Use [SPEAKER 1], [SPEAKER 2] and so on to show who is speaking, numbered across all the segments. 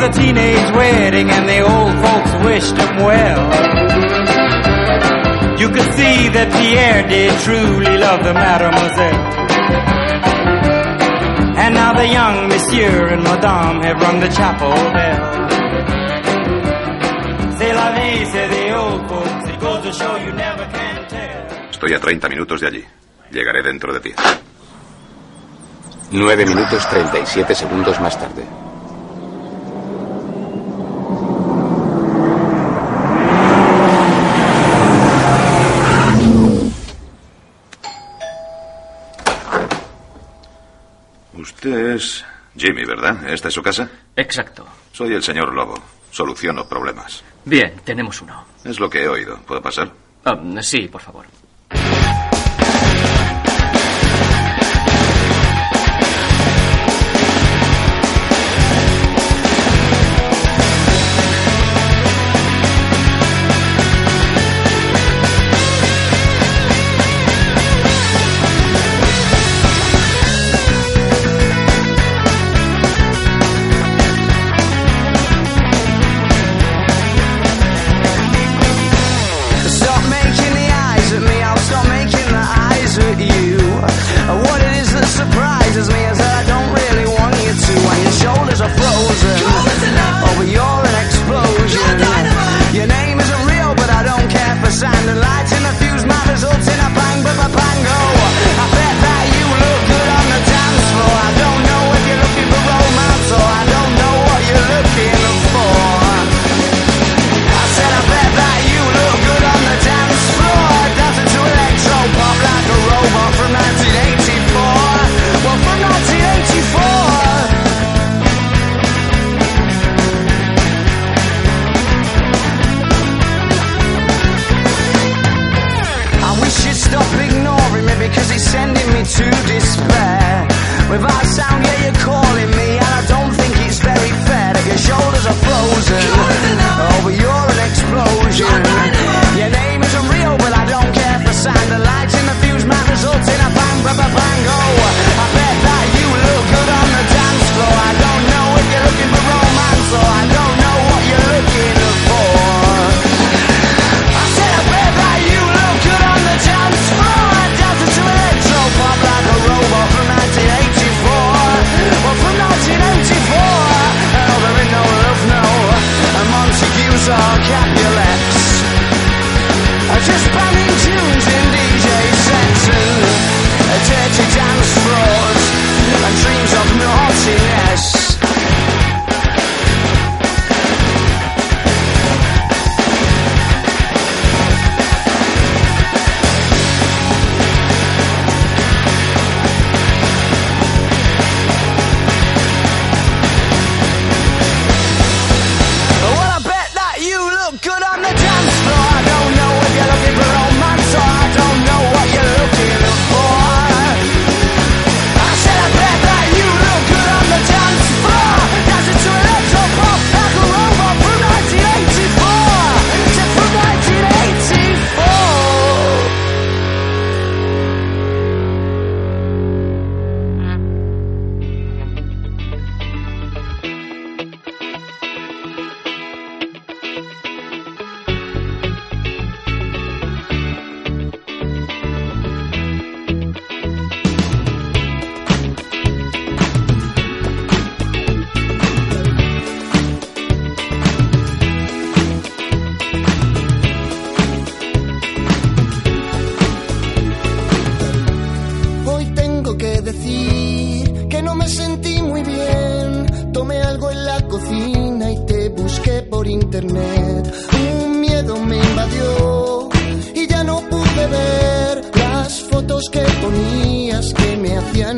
[SPEAKER 1] was teenage wedding and the old folks wished him well. You could see that Pierre did truly love the mademoiselle. And now the young monsieur and madame have rung the chapel bell. C'est la
[SPEAKER 2] Estoy a 30 minutos de allí. Llegaré dentro de ti.
[SPEAKER 3] 9 minutos 37 segundos más tarde.
[SPEAKER 2] Este es Jimmy, ¿verdad? ¿Esta es su casa?
[SPEAKER 4] Exacto.
[SPEAKER 2] Soy el señor Lobo. Soluciono problemas.
[SPEAKER 4] Bien, tenemos uno.
[SPEAKER 2] Es lo que he oído. ¿Puedo pasar?
[SPEAKER 4] Ah, sí, por favor.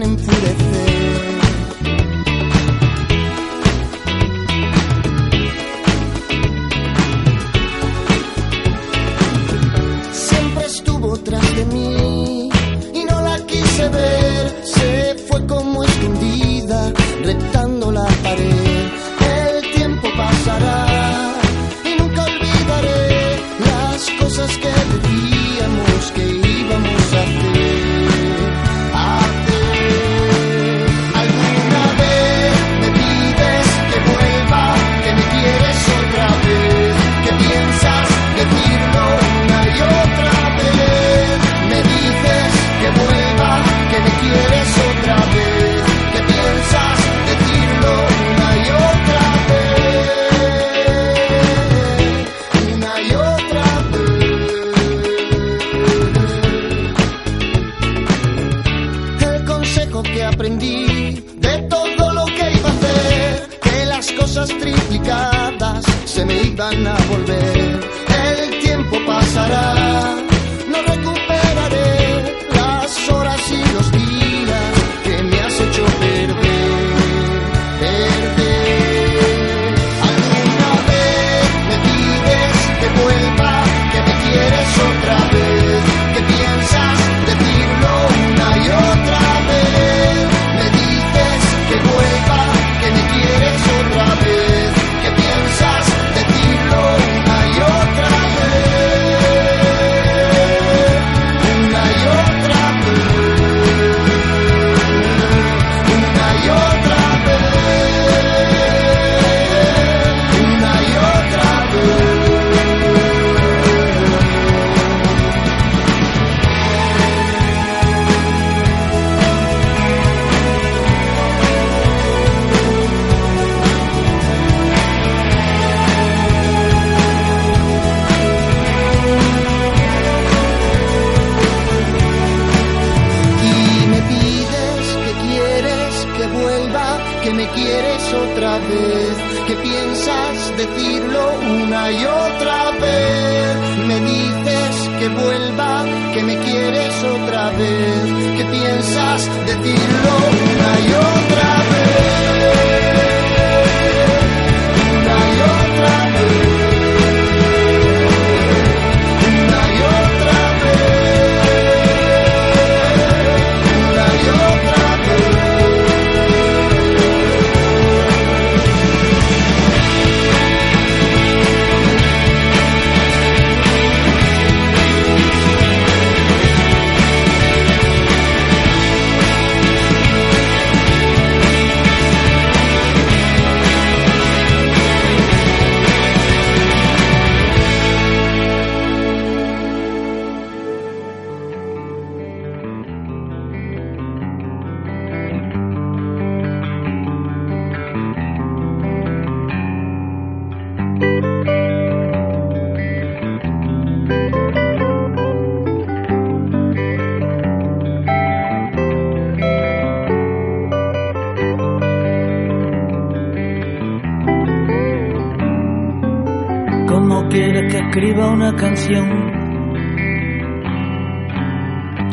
[SPEAKER 5] running through the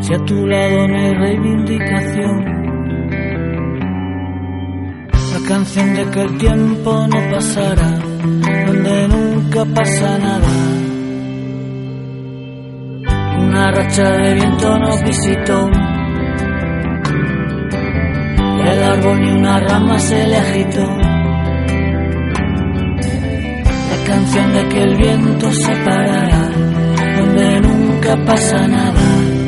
[SPEAKER 6] Si a tu lado no hay reivindicación, la canción de que el tiempo no pasará, donde nunca pasa nada. Una racha de viento nos visitó. Y al árbol ni una rama se le agitó. La canción de que el viento se parará nunca pasa nada.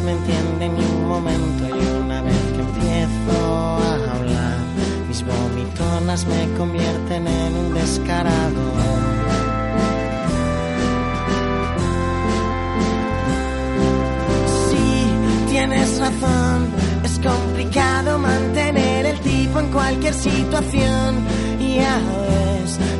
[SPEAKER 7] Me entienden ni un momento y una vez que empiezo a hablar, mis vomitonas me convierten en un descarado. Sí, tienes razón, es complicado mantener el tipo en cualquier situación.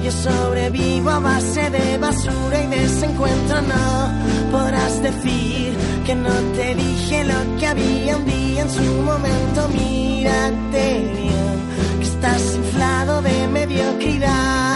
[SPEAKER 7] Yo sobrevivo a base de basura y desencuentro, no podrás decir que no te dije lo que había un día en su momento. Mírate bien, que estás inflado de mediocridad.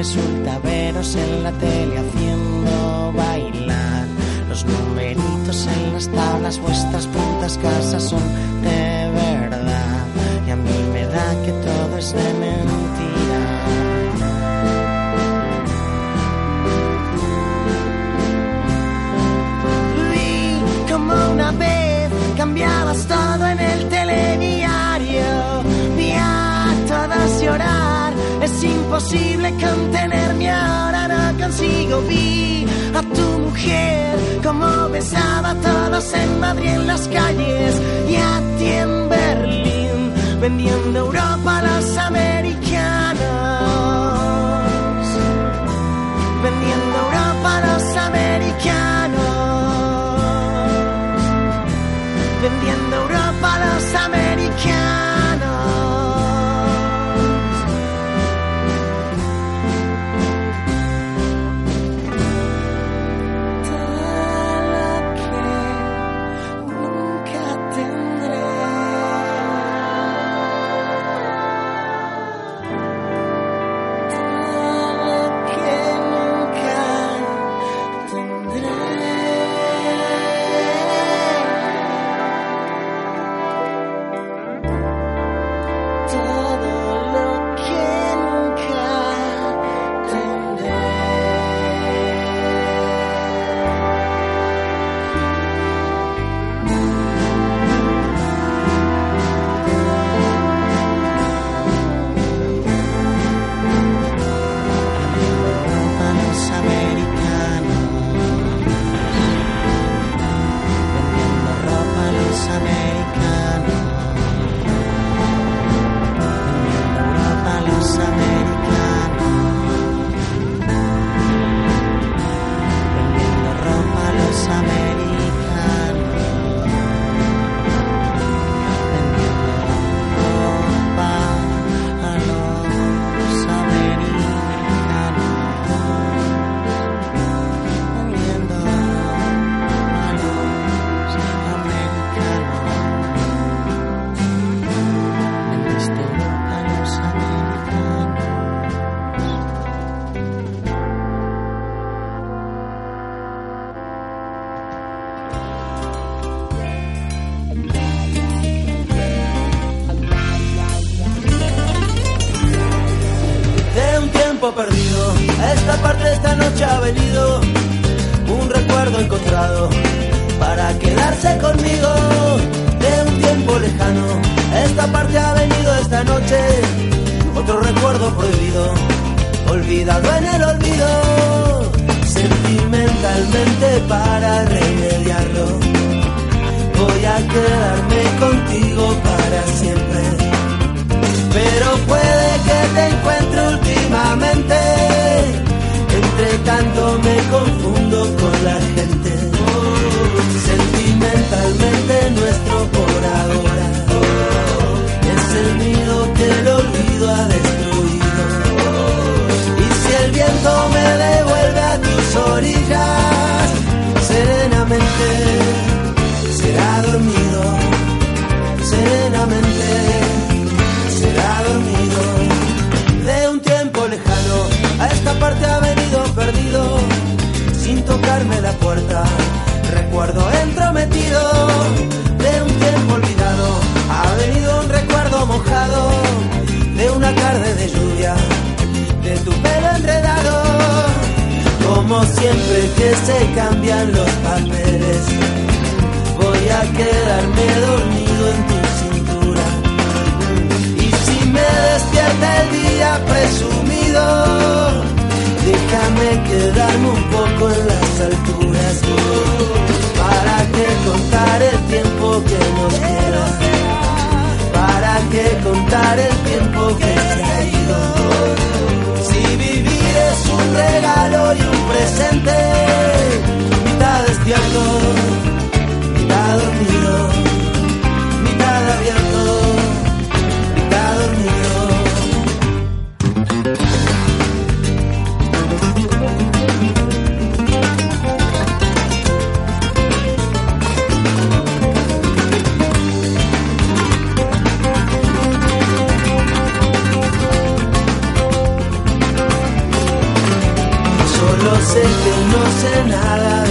[SPEAKER 7] Resulta veros en la tele haciendo bailar los numeritos en las tablas, vuestras puntas casas son de verdad y a mí me da que todo es de. Imposible contenerme ahora, no consigo. Vi a tu mujer como besaba a todos en Madrid en las calles y a ti en Berlín vendiendo Europa a los americanos. Vendiendo Europa a los americanos vendiendo Europa a los americanos.
[SPEAKER 8] No sé nada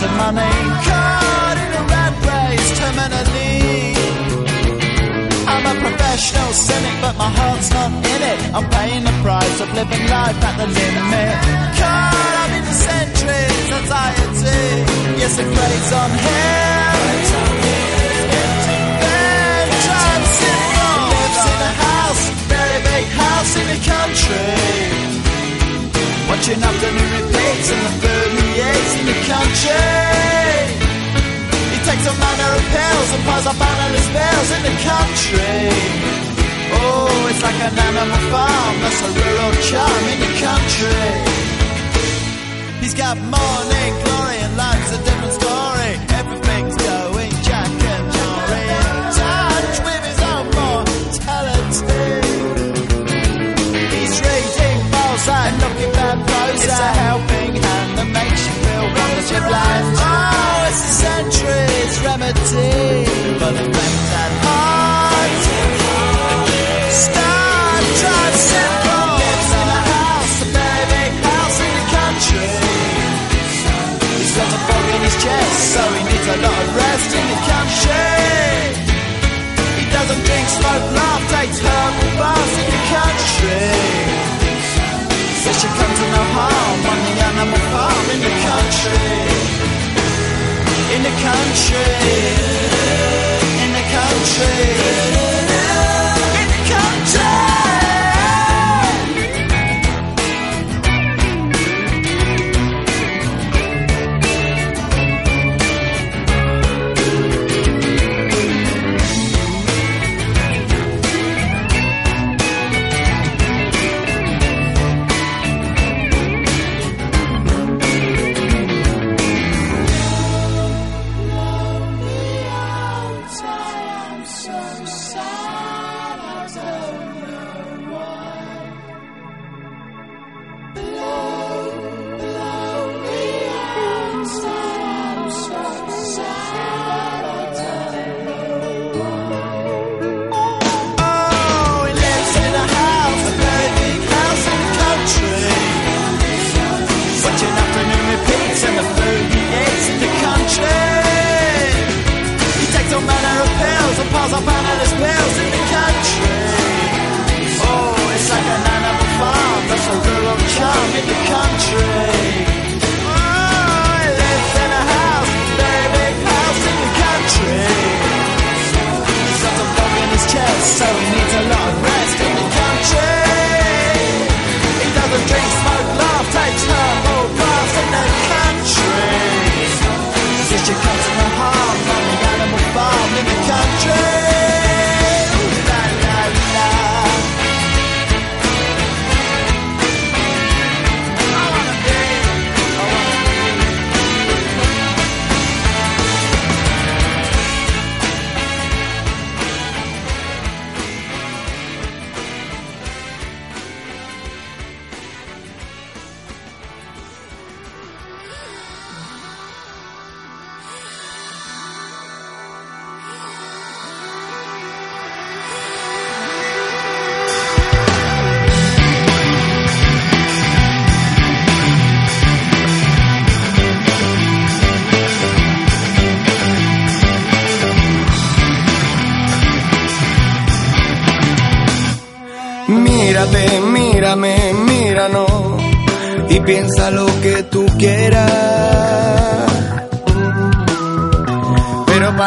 [SPEAKER 9] chasing money. Caught in a rat race, terminally. I'm a professional cynic, but my heart's not in it. I'm paying the price of living life at the limit. Caught up in the centuries, anxiety. Yes, it preys on him. Lives in a house, very big house in the country. Watching afternoon repeats in the 38s in the country. He takes a manner of pills and piles up analyst bills in the country. Oh, it's like an animal farm, that's a rural charm in the country. He's got morning glory and life's a different story. Everything's going Jack and Jory in touch with his own mortality. He's reading bullseye and looking bad prose. It's a helping it's life. Oh, it's a century's remedy for the fact that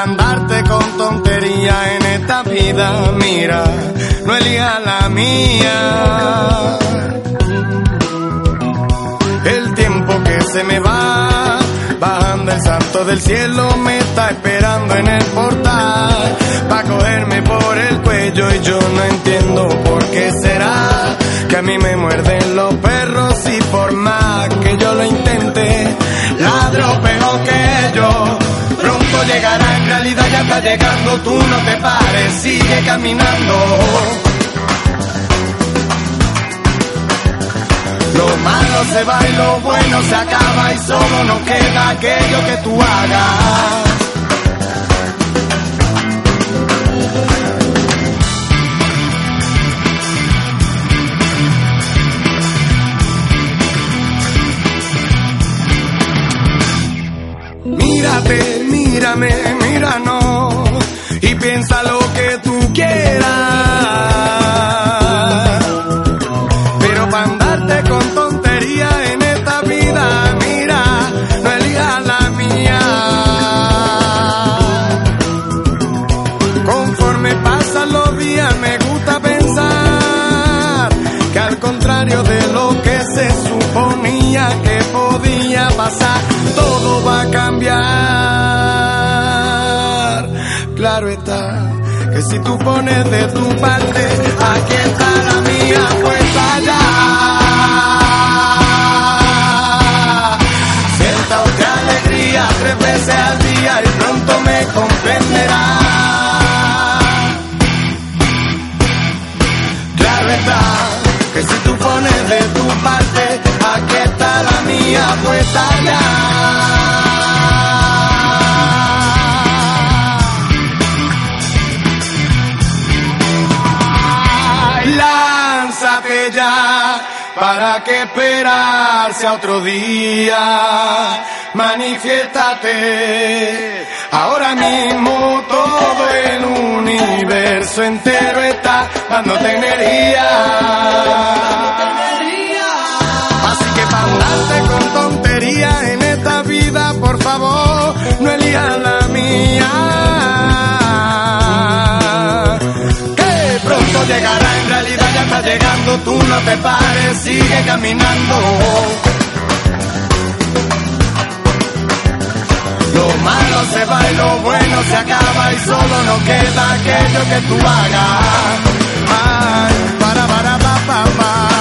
[SPEAKER 10] andarte con tontería en esta vida, mira, no elija la mía. El tiempo que se me va, bajando el santo del cielo, me está esperando en el portal, para cogerme por el cuello y yo no entiendo por qué será que a mí me muerden los perros y por más que yo lo intente, ladro peor que yo. Llegará, en realidad ya está llegando, tú no te pares, sigue caminando. Lo malo se va y lo bueno se acaba y solo nos queda aquello que tú hagas mírame, míranos y piensa lo que tú quieras. Pero para andarte con tontería en esta vida, mira, no elijas la mía. Conforme pasan los días, me gusta pensar que al contrario de lo que se suponía que podía pasar. Claro que si tú pones de tu parte, aquí está la mía, pues allá. Sienta usted alegría tres veces al día y pronto me comprenderá. Claro está, que si tú pones de tu parte, aquí está la mía, pues allá. Para que esperarse a otro día. Manifiéstate, ahora mismo todo el universo entero está dándote energía. Así que pa' andarte con tontería en esta vida, por favor, no elijas la mía. Que pronto llegará, en realidad llegando, tú no te pares, sigue caminando. Lo malo se va y lo bueno se acaba y solo nos queda aquello que tú hagas. Para, para, pa, pa, para,